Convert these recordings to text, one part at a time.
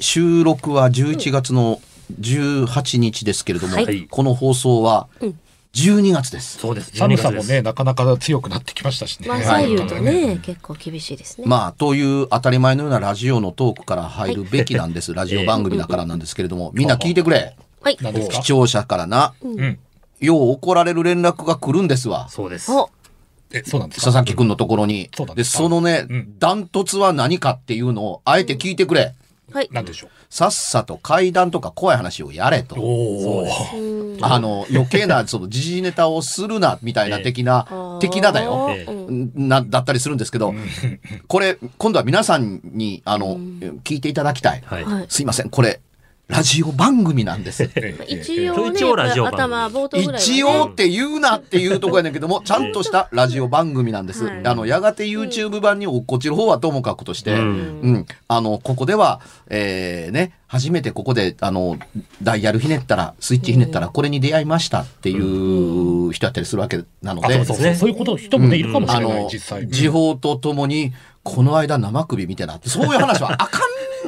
収録は11月の18日ですけれども、はい。この放送は12月です、そうです。寒さも12月ね、なかなか強くなってきましたしね。まあはい左右とね、結構厳しいですね。まあという当たり前のようなラジオのトークから入るべきなんです、ラジオ番組だからなんですけれども、みんな聞いてくれ。はい。視聴者からな、うん。よう怒られる連絡が来るんですわ。そうです。お、え、そうなんですか？佐々木くんのところに。で、そうなんですか？そのねうん、ダントツは何かっていうのを、あえて聞いてくれ。はい。なんでしょさっさと怪談とか怖い話をやれう。と。あの、余計な、その、時事ネタをするな、みたいな的な、的なだよ。ええうんな、だったりするんですけど、これ、今度は皆さんに、あの、聞いていただきたい。はい。はい。すいません、これ、ラジオ番組なんです。一応ね、一応ラジオ番組。頭冒頭ぐらい一応って言うなっていうところやねんけども、ちゃんとしたラジオ番組なんです。はい。あの、やがて YouTube 版に落っこちる方はともかくとして、ううん。ん、あの、ここでは、えー、ね、初めてここで、あの、ダイヤルひねったら、スイッチひねったら、これに出会いましたっていう人やったりするわけなのあ、で、そうそうそう。そういうこと、人もね、いるかもしあれない、の、実際。時報とともに、この間生首見てなって、そういう話はあかん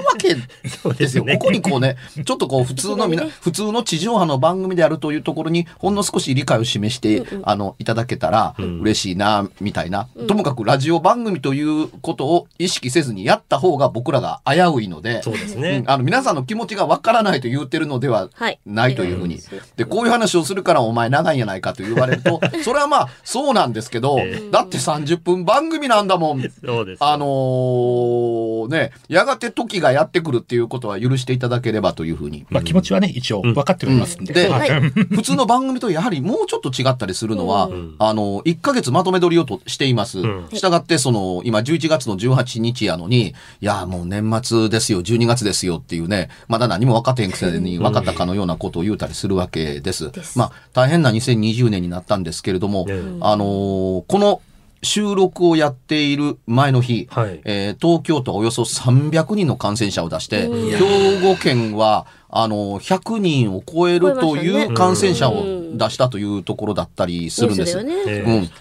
わけですよ。ねここにこうね、ちょっとこう 普通のみな、普通の地上波の番組であるというところに、ほんの少し理解を示して、あの、いただけたら嬉しいな、みたいな。ともかくラジオ番組ということを意識せずにやった方が僕らが危ういので、そうですねうん。あの、皆さんの気持ちがわからないと言ってるのでははいないというふうにでこういう話をするからお前長いんやないかと言われると、それはまあ、そうなんですけど、だって30分番組なんだもん。そうです。あのーね、やがて時がやってくるっていうことは許していただければというふうに。まあ気持ちはね、一応分かっておりますんで。で、はい。普通の番組とやはりもうちょっと違ったりするのは、あの、1ヶ月まとめ撮りをとしています。ん。したがって、その、今11月の18日やのに、いや、もう年末ですよ、12月ですよっていうね、まだ何も分かってへんくせに分かったかのようなことを言うたりするわけです。まあ、大変な2020年になったんですけれども、うん。あのーこの収録をやっている前の日、はい。えー東京都はおよそ300人の感染者を出して、兵庫県は、あの、100人を超えるという感染者を出したというところだったりするんです。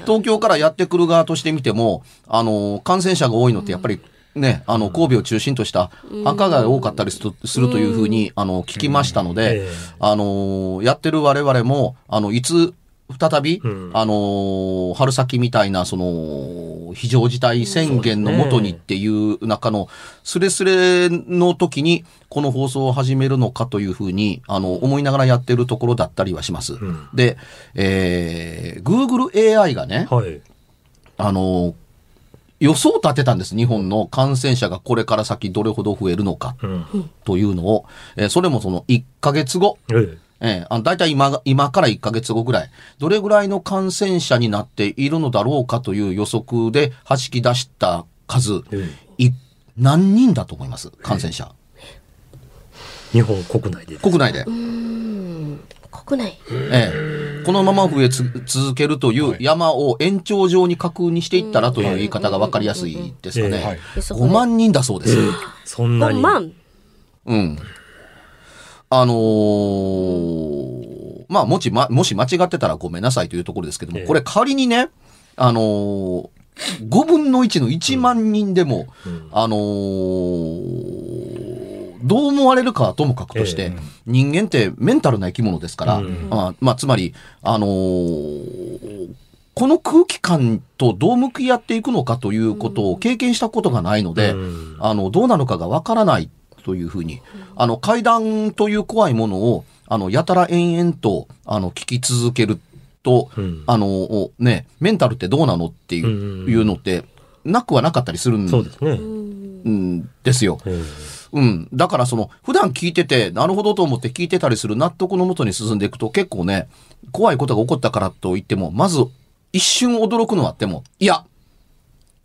東京からやってくる側としてみても、あの、感染者が多いのってやっぱり、ね、あの、神戸を中心とした赤が多かったりするというふうに、あの、聞きましたので、ええ。あの、やってる我々も、あの、いつ、再び、うんあの春先みたいな、その、非常事態宣言のもとにっていう中の、スレスレの時に、この放送を始めるのかというふうに、あの、思いながらやってるところだったりはします。んで、えー、Google AI がね、はい。あの、予想を立てたんです。日本の感染者がこれから先どれほど増えるのかうん。というのを、えーそれもその1ヶ月後、ええええあの大体今が、今から1ヶ月後ぐらい、どれぐらいの感染者になっているのだろうかという予測で弾き出した数、えい何人だと思います？感染者。日本国内で。国内で。国内。ええ、このまま増えつ続けるという山を延長上に架空にしていったらという言い方が分かりやすいですかうんね。はいでそこで5万人だそうです。そんな5に。万？うん。あのーまあ、もし、ま、もし間違ってたらごめんなさいというところですけども、ええ。これ仮にね、あのー、5分の1の1万人でも、うん。あのーどう思われるかはともかくとして、ええ。人間ってメンタルな生き物ですから、うん。まあ、まあ、つまり、あのーこの空気感とどう向き合っていくのかということを経験したことがないので、うん。あの、どうなのかがわからないというふうに、あの、階段という怖いものを、あの、やたら延々と、あの、聞き続けると、うんあの、ね、メンタルってどうなのっていう,、うんいうのって、なくはなかったりするんですね。うんですよ。えうん。だからその、普段聞いてて、なるほどと思って聞いてたりする納得のもとに進んでいくと、結構ね、怖いことが起こったからと言っても、まず、一瞬驚くのはあっても、いや、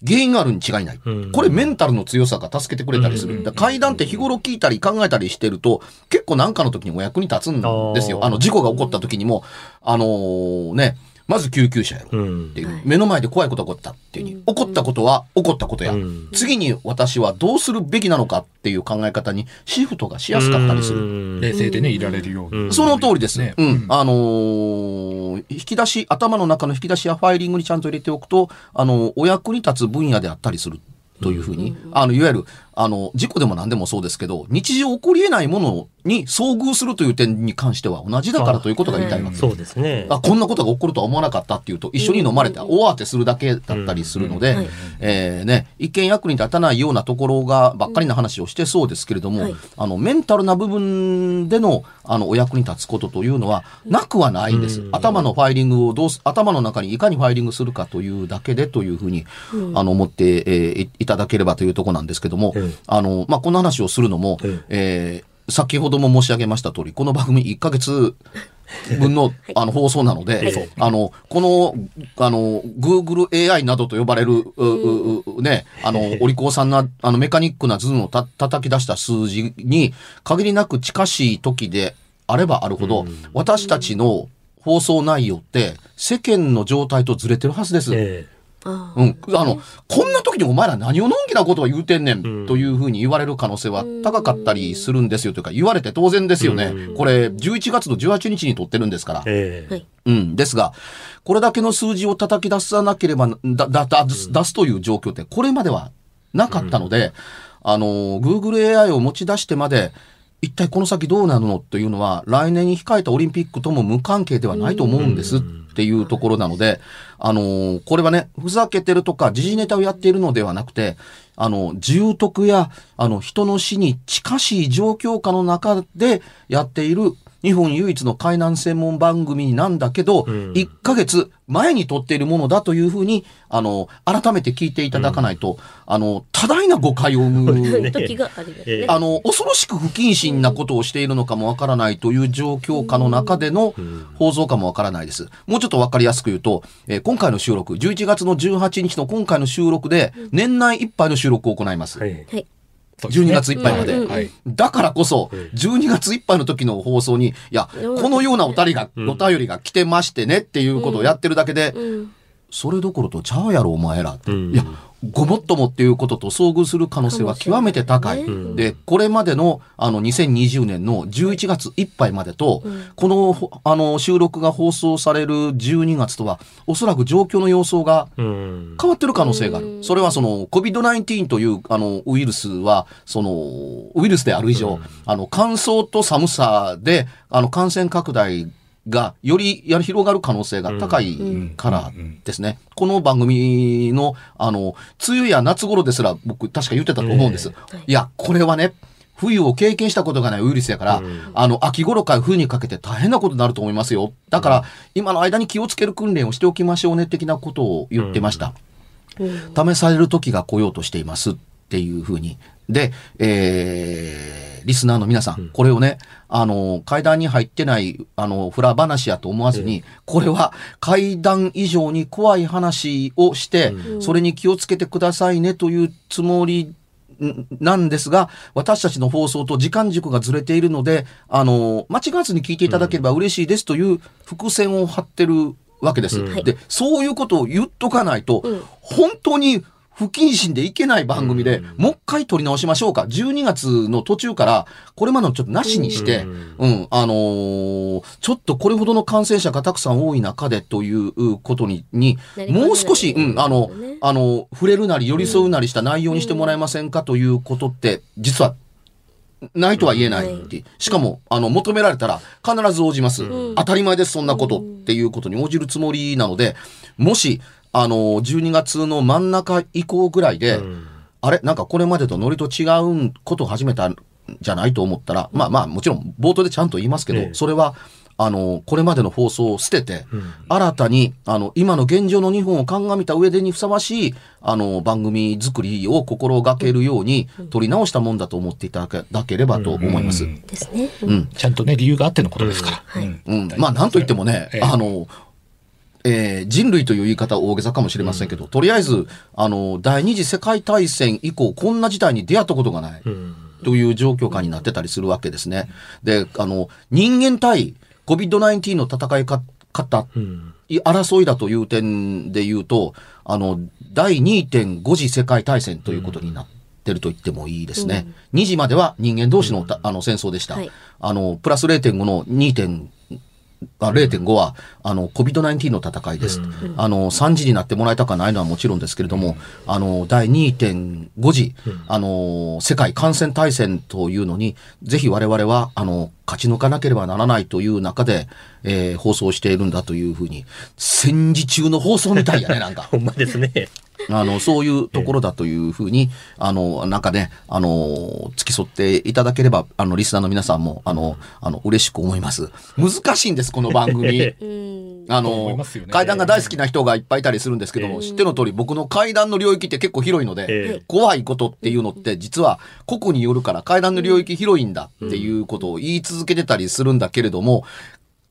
原因があるに違いない。うんこれメンタルの強さが助けてくれたりする。うんだ階段って日頃聞いたり考えたりしてると、結構なんかの時にお役に立つんですよ。あの、事故が起こった時にも、あのーね、まず救急車やろ。うん。っていう、はい。目の前で怖いことが起こったっていうに、起こったことは起こったことや、うん。次に私はどうするべきなのかっていう考え方にシフトがしやすかったりする。る冷静でね、いられるように。うん。その通りです。ね。うん。あのー引き出し、頭の中の引き出しやファイリングにちゃんと入れておくと、あの、お役に立つ分野であったりするというふうに、あの、いわゆる、あの、事故でも何でもそうですけど、日常起こり得ないものに遭遇するという点に関しては同じだからということが言いたいわけ。そうですね。あこんなことが起こるとは思わなかったっていうと一緒に飲まれて大慌てするだけだったりするので、えーね、一見役に立たないようなところがばっかりな話をしてそうですけれども、はい。あのメンタルな部分でのあのお役に立つことというのはなくはないんです、うん。頭のファイリングをどうす頭の中にいかにファイリングするかというだけでというふうに、あの思って、えーいいただければというところなんですけども、ええあのまあ、この話をするのも、ええ。ー先ほども申し上げました通りこの番組1ヶ月分の あの放送なので、はい。あの、この、あの、Google AI などと呼ばれる、うううね、あの、お利口さんな、あの、メカニックな図をた叩き出した数字に、限りなく近しい時であればあるほど、私たちの放送内容って、世間の状態とずれてるはずです。えあうん。あの、こんな時にお前ら何をのんきなことを言うてんねうん。ん、というふうに言われる可能性は高かったりするんですよというか、言われて当然ですよね。う。ん。これ、11月の18日に撮ってるんですから。ええ。はい。うん。ですが、これだけの数字を叩き出さなければ、だ、だ、だ、出す出すという状況って、これまではなかったので、あの、Google AI を持ち出してまで、一体この先どうなるのというのは、来年に控えたオリンピックとも無関係ではないと思うんですっていうところなので、あの、これはね、ふざけてるとか、時事ネタをやっているのではなくて、あの、重篤や、あの、人の死に近しい状況下の中でやっている、日本唯一の海難専門番組なんだけど、うん1ヶ月前に撮っているものだというふうに、あの、改めて聞いていただかないと、あの、多大な誤解を生む ね時がありますね。あの、恐ろしく不謹慎なことをしているのかもわからないという状況下の中での放送かもわからないです。もうちょっとわかりやすく言うと、えー今回の収録、11月の18日の今回の収録で、年内いっぱいの収録を行います。はい。はい。そうですね。12月いっぱいまで。だからこそええ、12月いっぱいの時の放送に、いや、このようなおたりが、うん。お便りが来てましてねっていうことをやってるだけで、うん。それどころとちゃうやろ、お前ら。うん。いや、ごもっともっていうことと遭遇する可能性は極めて高い。ねで、これまでの、あの、2020年の11月いっぱいまでと、この、ほあの、収録が放送される12月とは、おそらく状況の様相がうん。変わってる可能性がある。それはその COVID-19 というあのウイルスはそのウイルスである以上、あの乾燥と寒さであの感染拡大がよりや広がる可能性が高いからですね。この番組のあの梅雨や夏頃ですら僕確か言ってたと思うんです。いやこれはね冬を経験したことがないウイルスやから、あの、秋頃から冬にかけて大変なことになると思いますよ。だから、今の間に気をつける訓練をしておきましょうね、的なことを言ってました。試される時が来ようとしていますっていうふうに。で、えー、リスナーの皆さん、これをね、あの、階段に入ってない、あの、フラ話やと思わずに、これは階段以上に怖い話をして、それに気をつけてくださいねというつもりんなんですが、私たちの放送と時間軸がずれているので、あの、間違わずに聞いていただければ嬉しいですという伏線を張ってるわけです。うん。で、そういうことを言っとかないと、うん。本当に不謹慎でいけない番組で、うん。もう一回撮り直しましょうか。12月の途中から、これまでのちょっとなしにして、うん。うん、あのーちょっとこれほどの感染者がたくさん多い中でということに、にもう少し、うん、あのね、あの、触れるなり寄り添うなりした内容にしてもらえませんかということって、実は、ないとは言えないって、しかも、あの、求められたら必ず応じます。うん。当たり前です、そんなことっていうことに応じるつもりなので、もし、あの、12月の真ん中以降ぐらいで、うん。あれ？なんかこれまでとノリと違うことを始めたんじゃないと思ったら、まあまあもちろん冒頭でちゃんと言いますけど、ええ。それは、あの、これまでの放送を捨てて、うん。新たに、あの、今の現状の日本を鑑みた上でにふさわしい、あの、番組作りを心がけるように、取り直したもんだと思っていただければと思います。うん。ですね。うん。ちゃんとね、理由があってのことですから。はいうん。うん。まあ、なんといってもね、ええ。あの、えー人類という言い方は大げさかもしれませんけど、とりあえず、あの、第二次世界大戦以降、こんな事態に出会ったことがない。うんという状況下になってたりするわけですね。で、あの、人間対 COVID-19 の戦いか方、争いだという点で言うと、あの、第2.5次世界大戦ということになってると言ってもいいですね。2次までは人間同士のたあの戦争でした。はいあの、プラス0.5の 2. あ0.5は、あの、COVID-19 の戦いです。あの、3時になってもらいたくはないのはもちろんですけれども、あの、第2.5次、あの、世界感染大戦というのに、ぜひ我々は、あの、勝ち抜かなければならないという中で、えー放送しているんだというふうに、戦時中の放送みたいやね、なんか。ほんまですね。あの、そういうところだというふうに、あの、なんかね、あの、付き添っていただければ、あの、リスナーの皆さんも、あの、あの、嬉しく思います。難しいんです、この番組。うん。あのね階段が大好きな人がいっぱいいたりするんですけども、知っての通り、僕の階段の領域って結構広いので、ええ怖いことっていうのって、実は個々によるから階段の領域広いんだっていうことを言い続けてたりするんだけれども、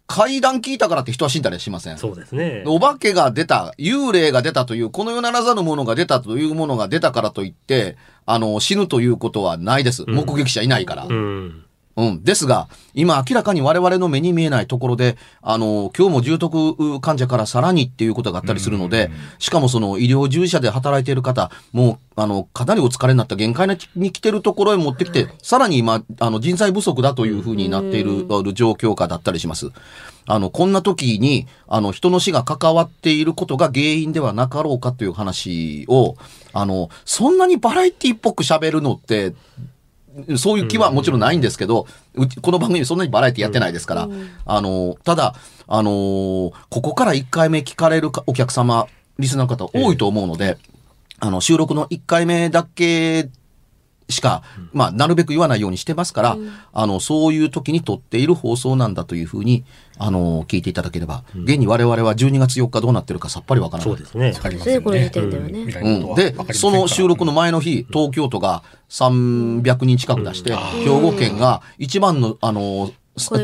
階段聞いたからって人は死んだりはしません。そうですね。お化けが出た、幽霊が出たという、この世ならざるものが出たというものが出たからといって、あの、死ぬということはないです。目撃者いないから。うん。うん。ですが、今明らかに我々の目に見えないところで、あの、今日も重篤患者からさらにっていうことがあったりするので、しかもその医療従事者で働いている方、もう、あの、かなりお疲れになった限界に来てるところへ持ってきて、さらに今、あの、人材不足だというふうになっている状況下だったりします。あの、こんな時に、あの、人の死が関わっていることが原因ではなかろうかという話を、あの、そんなにバラエティっぽく喋るのって、そういう気はもちろんないんですけど、うちこの番組そんなにバラエティやってないですから、あの、ただ、あのーここから1回目聞かれるかお客様、リスナーの方多いと思うので、あの、収録の1回目だけしか、まあ、なるべく言わないようにしてますから、あの、そういう時に撮っている放送なんだというふうに、あの、聞いていただければ、現に我々は12月4日どうなってるかさっぱりわからない。そうですね。わかりまそれでこの時せんね。点でうん、でその収録の前の日、東京都が300人近く出して、兵庫県が一番の、あの、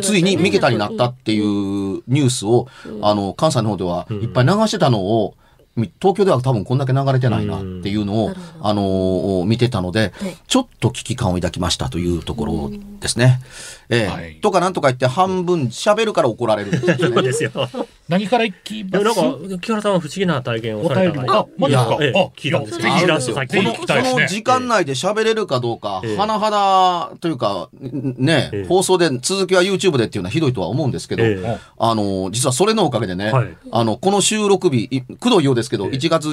ついに三桁になったっていうニュースを、あの、関西の方ではいっぱい流してたのを、み東京では多分こんだけ流れてないなっていうのを、あの見てたので、はい。ちょっと危機感を抱きましたというところですね。ええ。はい。とかなんとか言って半分喋るから怒られるんですよね。何から行きでます？もなんか、木原さんは不思議な体験をおされた便りも。あ、マジですか？ええあ、聞いたんですよ。ぜひちらっあるんですよ。とさっきこの、聞きたいですね。その時間内で喋れるかどうか、ええ。はなはだというか、んね、ええ。放送で、続きは YouTube でっていうのはひどいとは思うんですけど、ええ。あの、実はそれのおかげでね、はい。あの、この収録日、いくどいようですけど、ええ。1月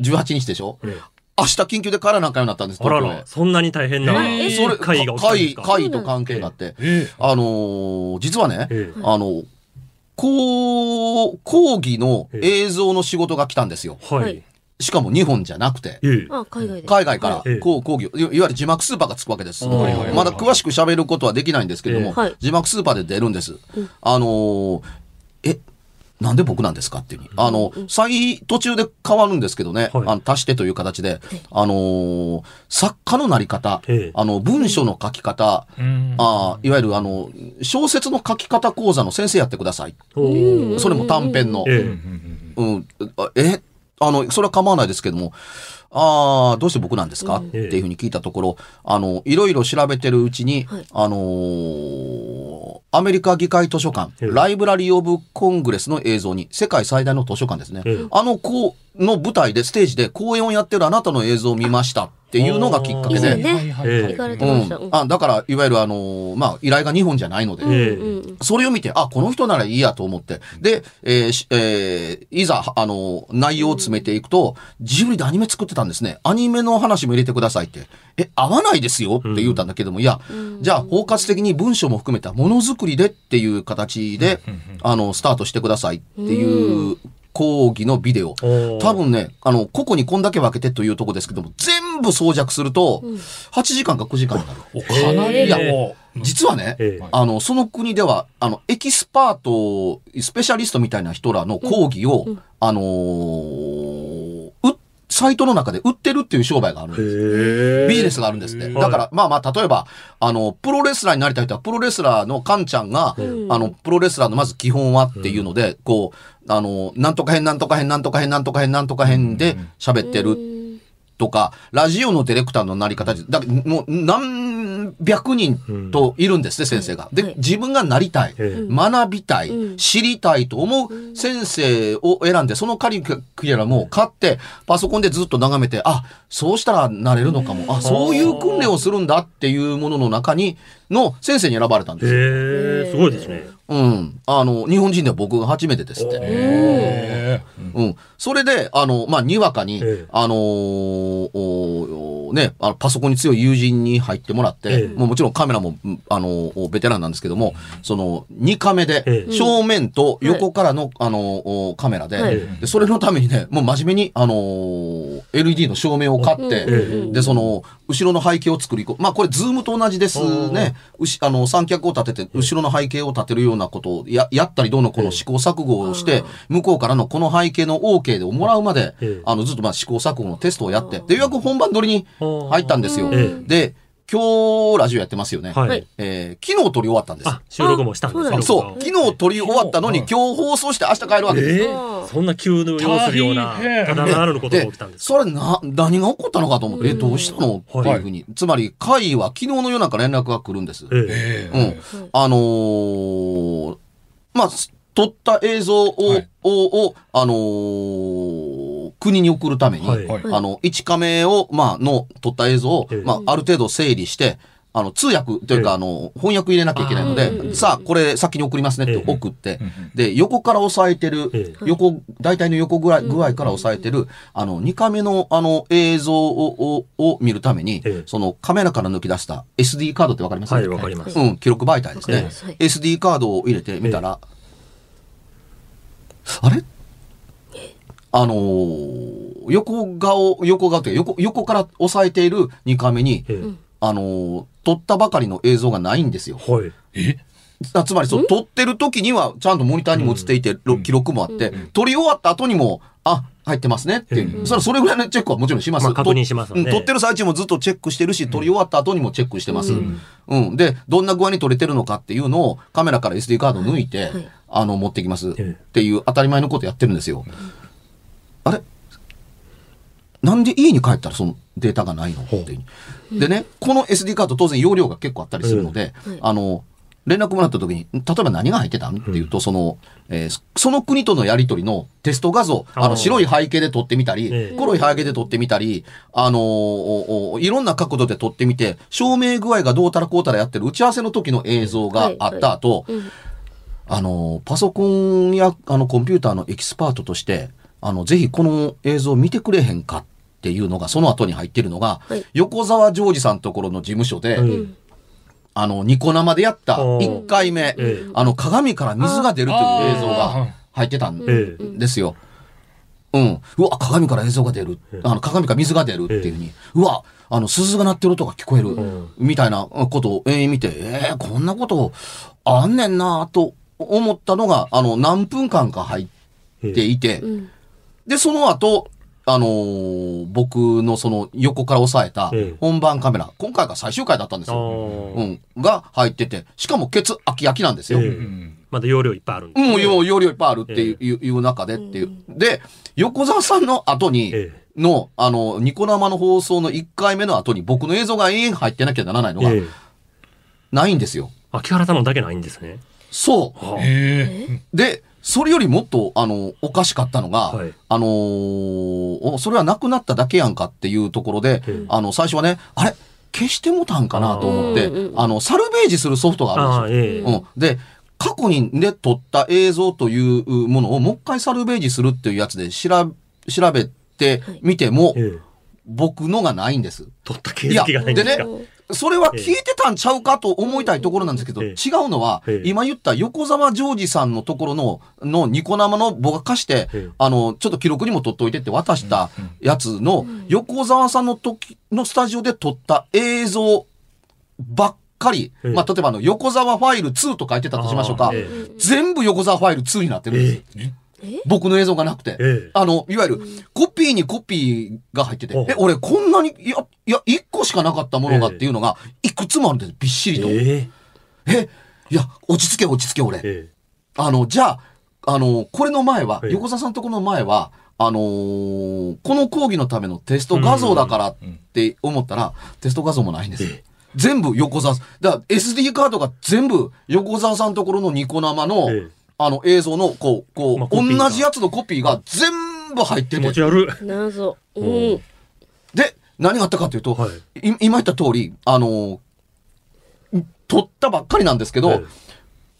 18日でしょ、ええ。明日緊急で帰らなあかんようになったんです、あら東京へら、。そんなに大変なええ。それ、会議が会、と関係があって、えあのー実はね、ええ。あの、こう、講義の映像の仕事が来たんですよ。ははいい。しかも日本じゃなくて。海外で。海外からええこう講義をいいわゆる字幕スーパーがつくわけです。まだ詳しく喋ることはできないんですけども、字幕スーパーで出るんです。あのーえ、なんで僕なんですかっていうに。あの、最途中で変わるんですけどね、はい。あの足してという形で、あのー作家のなり方。ええ、あの、文章の書き方、うん。あーいわゆるあの、小説の書き方講座の先生やってください。それも短編の。ええ。うん、あえ？あの、それは構わないですけども、ああ、どうして僕なんですか、っていうふうに聞いたところ、あの、いろいろ調べてるうちに、はい。あのーアメリカ議会図書館、ええライブラリー・オブ・コングレスの映像に、世界最大の図書館ですね。ええあの、こう、の舞台で、ステージで公演をやってるあなたの映像を見ましたっていうのがきっかけで。ねはいうん。あだから、いわゆるあの、まあ、依頼が2本じゃないので、それを見て、あ、この人ならいいやと思って。で、えーしえーいざ、あの、内容を詰めていくと、ジブリでアニメ作ってたんですね。アニメの話も入れてくださいって。え、合わないですよって言うたんだけども、いや、じゃあ、包括的に文章も含めたものづくりでっていう形で、あの、スタートしてくださいっていう講義のビデオ。多分ね、あの、個々にこんだけ分けてというとこですけども、全部装着すると、8時間か9時間になる。おかなりの、実はね、ええあの、その国では、あの、エキスパート、スペシャリストみたいな人らの講義を、あのーう、サイトの中で売ってるっていう商売があるんです。ビジネスがあるんですって。だから、まあまあ、例えば、あの、プロレスラーになりたい人は、プロレスラーのカンちゃんが、あの、プロレスラーのまず基本はっていうので、こう、あの、なんとか編、なんとか編、なんとか編、なんとか編、なんとか編で喋ってるとか、ラジオのディレクターのなり方で、だもう何百人といるんですね、先生が。で、はい自分がなりたい、え学びたい、うん知りたいと思う先生を選んで、そのカリキュラムを買って、パソコンでずっと眺めて、あ、そうしたらなれるのかも。あ、そういう訓練をするんだっていうものの中に、の先生に選ばれたんですよ。へえ、すごいですね。うん。あの、日本人では僕が初めてですって。へうん。それで、あの、まあ、にわかに、ええあのーおね、あのパソコンに強い友人に入ってもらって、ええ。もうもちろんカメラも、うんあのーベテランなんですけども、その、2カメで、ええ。正面と横からの、あのーカメラで、はい。で、それのためにね、もう真面目に、あのー LED の照明を買って、えで、その、後ろの背景を作りこ、まあ、これ、ズームと同じですね。あの、三脚を立てて、後ろの背景を立てるようなことをや、やったり、どうのこの試行錯誤をして、向こうからのこの背景の OK でもらうまでええ、あの、ずっとまあ試行錯誤のテストをやって、で、ようやく本番撮りに入ったんですよ。えで、今日、ラジオやってますよね。はい。はいえー昨日撮り終わったんです。あ、収録もしたんですね。あそう、昨日撮り終わったのに、今日放送して明日帰るわけです。ええそんな急の要するような、ただならぬことが起きたんですかそれな、何が起こったのかと思って、え、どうしたのっていうふうに。つまり、会は昨日の夜中連絡が来るんです。えええうん。あのーまあ、す撮った映像を、はいを、をあのー国に送るために、はい。はい。あの、1カメを、まあ、の撮った映像をええ、まあ、ある程度整理して、あの、通訳というか、ええ。あの、翻訳入れなきゃいけないので、んさあ、これ先に送りますねってええ。送って。で、横から押さえてるええ、横、大体の横ぐらい、具合から押さえてる、あの、2カメの、あの、映像を、をを見るためにええ、その、カメラから抜き出した SD カードってわかります？はい、わかります。うん、記録媒体ですね。ええ SD カードを入れてみたら、あれ？あのー横顔、横顔というか横、横から押さえている2カメに、えあのー撮ったばかりの映像がないんですよ。えはい。え？あつまり、そう、撮ってる時には、ちゃんとモニターにも映っていて、ろ記録もあって、撮り終わった後にも、あ、入ってますねっていう。それはそれぐらいのチェックはもちろんします。まあ確認しますよねうん撮ってる最中もずっとチェックしてるし、撮り終わった後にもチェックしてます。うん。で、どんな具合に撮れてるのかっていうのをカメラから SD カード抜いて、はいあの、持ってきます。っえていう当たり前のことやってるんですよ。あれ？なんで家に帰ったらそのデータがないの？って。でね、この SD カード当然容量が結構あったりするので、うん。はい。あの、連絡もらった時に、例えば何が入ってたん？っていうと、その、えーそその国とのやりとりのテスト画像、あの、白い背景で撮ってみたり、ええ。黒い背景で撮ってみたり、あのーいろんな角度で撮ってみて、照明具合がどうたらこうたらやってる打ち合わせの時の映像があった後、うん。あの、パソコンやあのコンピューターのエキスパートとして、あの、ぜひこの映像を見てくれへんかっていうのが、その後に入ってるのが、はい横澤ジョージさんのところの事務所で、うんあの、ニコ生でやったおー1回目、ええあの、鏡から水が出るという映像が入ってたんええですよ。うん。うわ、鏡から映像が出る。あの、鏡から水が出るっていうふうに。うわ、あの、鈴が鳴ってる音が聞こえる。んみたいなことを、えー見て、えーこんなことあんねんなと思ったのが、あの、何分間か入っていて、うんで、その後、あのー僕のその横から押さえたええ本番カメラ、今回が最終回だったんですあよ。ーうん。が入ってて、しかもケツ秋焼きなんですよ。ええうんまだ容量いっぱいあるんでうん、容容量いっぱいあるっていう,、いう中でっていう。で、横澤さんの後に、えの、あの、ニコ生の放送の1回目の後に僕の映像が永遠入ってなきゃならないのがええないんですよ。秋原さんのだけないんですね。そはあえう。で、それよりもっと、あの、おかしかったのが、はいあのーおそれはなくなっただけやんかっていうところで、うんあの、最初はね、あれ？消してもたんかなと思って、あの、サルベージするソフトがあるんですよ。ええ。うん。で、過去にで撮った映像というものをもう一回サルベージするっていうやつで調べ調べてみても、ええ。僕のがないんです。取った形跡がないんですかいやでそれは聞いてたんちゃうかと思いたいところなんですけど、ええ。違うのはえ、え。今言った横澤ジョージさんのところの、のニコ生の僕が貸してええ、あの、ちょっと記録にも取っといてって渡したやつの、横澤さんの時のスタジオで撮った映像ばっかり、ええ。まあ、例えばあの、横澤ファイル2と書いてたとしましょうか。全部横澤ファイル2になってるんです。え？僕の映像がなくて。ええ。あの、いわゆる、コピーにコピーが入ってて、え、俺こんなに、いや、いや、1個しかなかったものがっていうのが、いくつもあるんです、びっしりと。ええ、いや、落ち着け落ち着け俺。えあの、じゃあ、あの、これの前は、ええ。横澤さんのところの前は、あのーこの講義のためのテスト画像だからって思ったら、テスト画像もないんですよ。ええ。全部横澤、だから SD カードが全部横澤さんのところのニコ生の、ええあの映像の、こう、こう、まあ同じやつのコピーが全部入ってて気持ち、悪い。謎。ううんん。で、何があったかというと、はいい今言った通り、あのー撮ったばっかりなんですけど、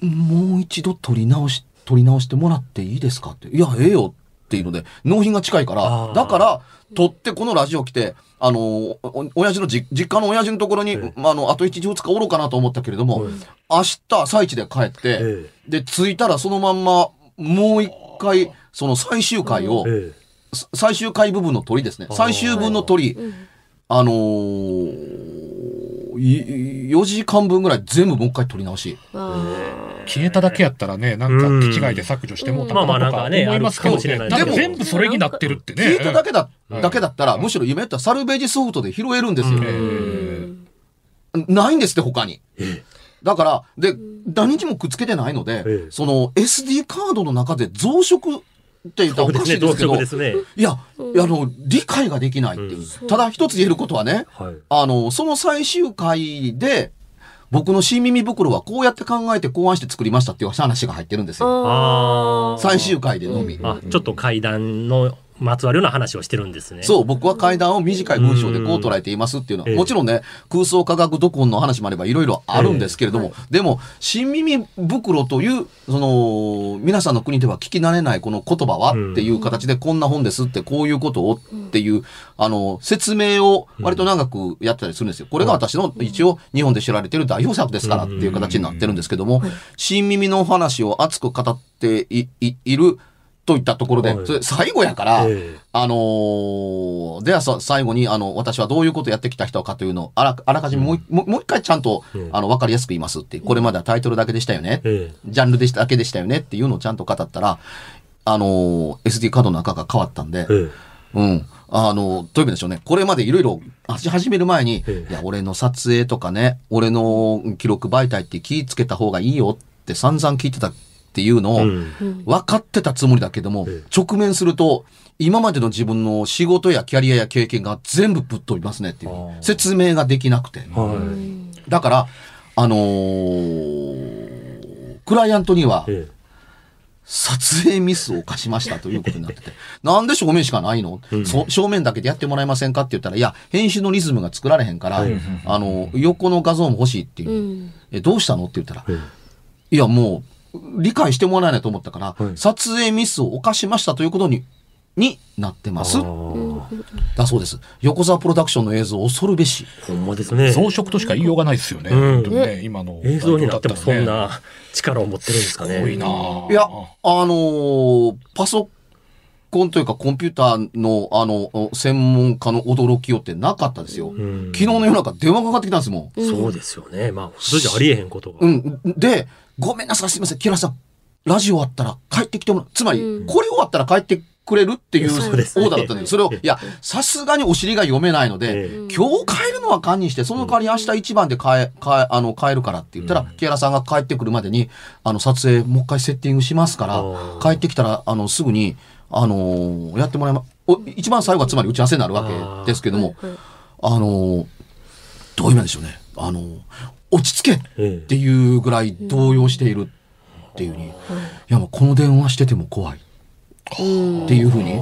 えもう一度撮り直し、撮り直してもらっていいですかって。いや、ええよっていうので、納品が近いかあら、ー。だから、撮ってこのラジオ来て、あのーお、親父のじ実家の親父のところに、ええ。まあ、あの、あと1日2日おろうかなと思ったけれども、明日、朝一で帰って、えで、着いたらそのまんま、もう一回、その最終回を、最終回部分の鳥ですね。最終分の鳥、あのー、い4時間分ぐらい全部もう一回撮り直し。あ消えただけやったらね、なんか気違いで削除してもうたまあまあとかなんかね思いますけどでも全部それになってるってね。聞いただけだ、うん。だけだったら、むしろ今言ったサルベージソフトで拾えるんですよ。ないんですって、他に。えだから、で、何日もくっつけてないので、ええ。その SD カードの中で増殖って言ったらおかしいですけど、色ですね。いや、あの、理解ができないっていう。ただ一つ言えることはね、はい。あの、その最終回で、僕の新耳袋はこうやって考えて考案して作りましたっていう話が入ってるんですよ。あ最終回でのみ。あ。あ、ちょっと階段のまつわるような話をしてるんですね。そう、僕は階段を短い文章でこう捉えていますっていうの。は、ええもちろんね、空想科学読本の話もあればいろいろあるんですけれども、でも、新耳袋という、その、皆さんの国では聞き慣れないこの言葉はうんっていう形でこんな本ですってこういうことをっていう、あの、説明を割と長くやったりするんですよ。これが私の一応日本で知られている代表作ですからっていう形になってるんですけども、新耳の話を熱く語っていいいるといったところで最後やから、えあのーではさ最後に、あの、私はどういうことをやってきた人かというのを、あらあらかじめもう,、もう一回ちゃんと、うんあの、わかりやすく言いますって。これまではタイトルだけでしたよね。ええジャンルでしただけでしたよねっていうのをちゃんと語ったら、あのー SD カードの中が変わったんで、えうん。あの、どういう意味でしょうね。これまでいろいろし始める前に、ええいや、俺の撮影とかね、俺の記録媒体って気ぃつけた方がいいよって散々聞いてたっていうのを、うん分かってたつもりだけども、ええ直面すると、今までの自分の仕事やキャリアや経験が全部ぶっ飛びますねっていう。説明ができなくて。はい。だから、あのークライアントには、え撮影ミスを犯しましたということになってて、なんで正面しかないの、うんそ正面だけでやってもらえませんかって言ったら、いや、編集のリズムが作られへんから、はいあの、横の画像も欲しいっていう。うん。え、どうしたの？って言ったら、ええいや、もう、理解してもらえないと思ったから、はい撮影ミスを犯しましたということに、になってますだそうです。横澤プロダクションの映像恐るべし。ほんまですね。増殖としか言いようがないですよね。うんね、今の。映像になってもそんすな力を持ってるんですかね。ごいなぁいや、あのーパソコンというかコンピューターの、あの、専門家の驚きよってなかったですよ。うん昨日の夜中電話がかかってきたんですもん。そうですよね。まあ、普通じゃありえへんことが。うん。で、ごめんなさい、すみません、キラさん。ラジオ終わったら帰ってきてもらう。つまり、うん。これ終わったら帰ってくれるっていうオーダーだったんで、それを、いや、さすがにお尻が読めないので、ええ。今日帰るのは勘にして、その代わり明日一番で帰、帰、あの、帰るからって言ったら、木原さんが帰ってくるまでに、あの、撮影もう一回セッティングしますから帰ってきたら、あの、すぐに、あのーやってもらいま、お一番最後はつまり打ち合わせになるわけですけども、はいあのーどういう意味なんでしょうね。あのー落ち着けっええていうぐらい動揺している。っていうふうに、いやもうこの電話してても怖いっていうふうに、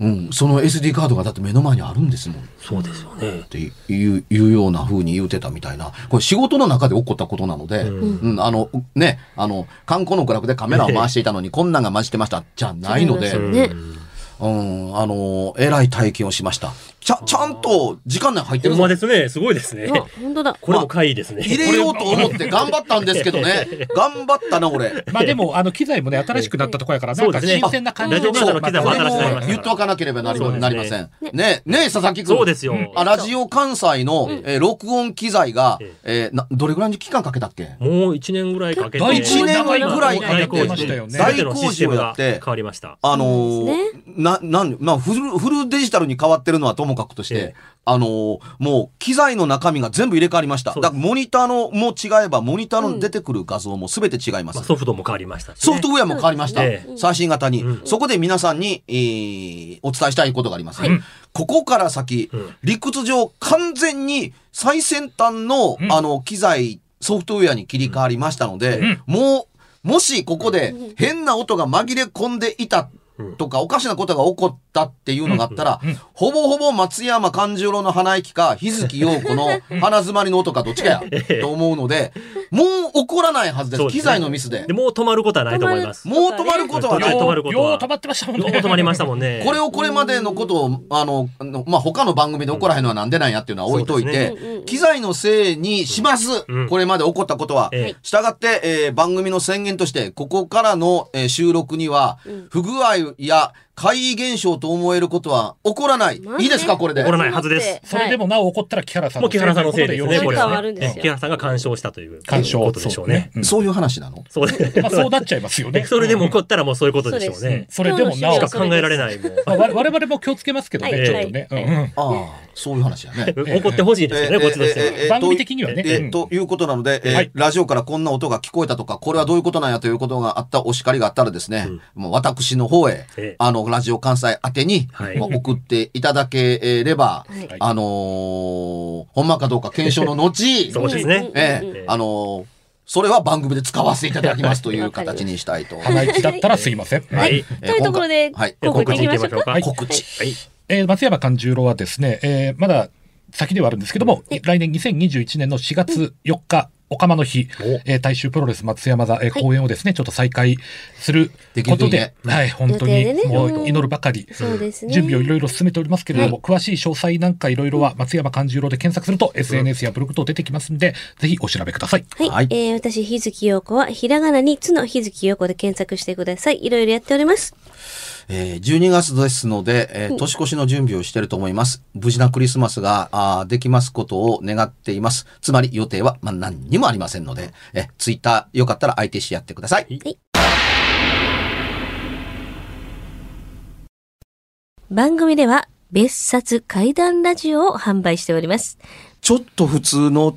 うん、その SD カードがだって目の前にあるんですもん。そうですよねっ。ていういうような風に言うてたみたいな。これ仕事の中で起こったことなので、うん、あの、ね、あの、観光の娯楽でカメラを回していたのに、こんなんが混じってました、じゃないので、うん、あの、えらい体験をしました。ちゃ、ちゃんと時間内入ってるぞほんまですね。すごいですね。あ、本当だ。これも会ですね。入れようと思って頑張ったんですけどね。頑張ったな、俺。まあでも、あの、機材もね、新しくなったところやから、なんかそうですね新鮮な感じラジオの機材も新しくなりました言っておかなければなり,、そうですねなりません。ね、ね佐々木君。そうですよ。あ、ラジオ関西の、えー録音機材が、えーな、どれぐらいの期間かけたっけもう一年ぐらいかけて。大一年ぐらいかけて大工事をやって変わりました。あのな、なん、まあ、フル、フルデジタルに変わってるのはともかくとして、ええ。あのーもう、機材の中身が全部入れ替わりました。だから、モニターのも違えば、モニターの出てくる画像も全て違います。まあ、ソフトも変わりましたしね。ソフトウェアも変わりました。え最新型に、うん。そこで皆さんに、えーお伝えしたいことがあります。はいここから先、うん。理屈上完全に最先端の、うん。あの機材、ソフトウェアに切り替わりましたので、もう、もしここで変な音が紛れ込んでいたとか、おかしなことが起こったっていうのがあったら、ほぼほぼ松山勘十郎の鼻息か、日月陽子の鼻詰まりの音かどっちかや、と思うので、もう起こらないはずです。機材のミスでで。もう止まることはないと思います。もう止まることはない。止まることはよう止まってましたもんね。よう止まりましたもんね。これをこれまでのことを、あの、まあ、他の番組で起こらへんのはなんでなんやっていうのは置いといて、機材のせいにします。うんこれまで起こったことは。ええしたがって、えー番組の宣言として、ここからの、えー収録には、不具合や怪異現象と思えることは起こらない。いいですか、これで？起こらないはずです。それでもなお起こったら木原さんもう木原さんのせいで。す。ね、これはね。木原さんが干渉したという。干渉。ことでしょうね。そうそういう話なの？そう。まあ、そうなっちゃいますよね。それでも起こったらもうそういうことでしょうね。それでもなお。しか考えられない我我々も気をつけますけどね、はい。ちょっとね。はい。うんうん。ああ、そういう話やね。起こってほしいですよね、こっちとして番組的にはね。ということなので、ラジオからこんな音が聞こえたとか、これはどういうことなんやということがあったお叱りがあったらですね、もう私の方へ、ええ。あの、ラジオ関西宛てに、送っていただければ、はいあのーほんまかどうか検証の後、そうですね。ええええあのーそれは番組で使わせていただきますという形にしたいと。鼻息だったらすいません。はい。えというところではい告知いきましょうかはい告知。はい。えー松山勘十郎はですね、えーまだ先ではあるんですけども、来年2021年の4月4日、おかまの日、えー大衆プロレス松山座、えー公演をですね、ちょっと再開することで、ねはい、本当にもう祈るばかり、そうですね。準備をいろいろ進めておりますけれども、詳しい詳細なんかいろいろは松山勘十郎で検索すると SNS やブログ等出てきますんで、ぜひお調べください。はい。はい。えー、私、日月陽子は、ひらがなにつの日月陽子で検索してください。いろいろやっております。えー12月ですので、えー年越しの準備をしていると思います。無事なクリスマスがあーできますことを願っています。つまり予定は、まあ、何にもありませんので、えツイッターよかったら相手してやってください。番組では、別冊怪談ラジオを販売しております。ちょっと普通の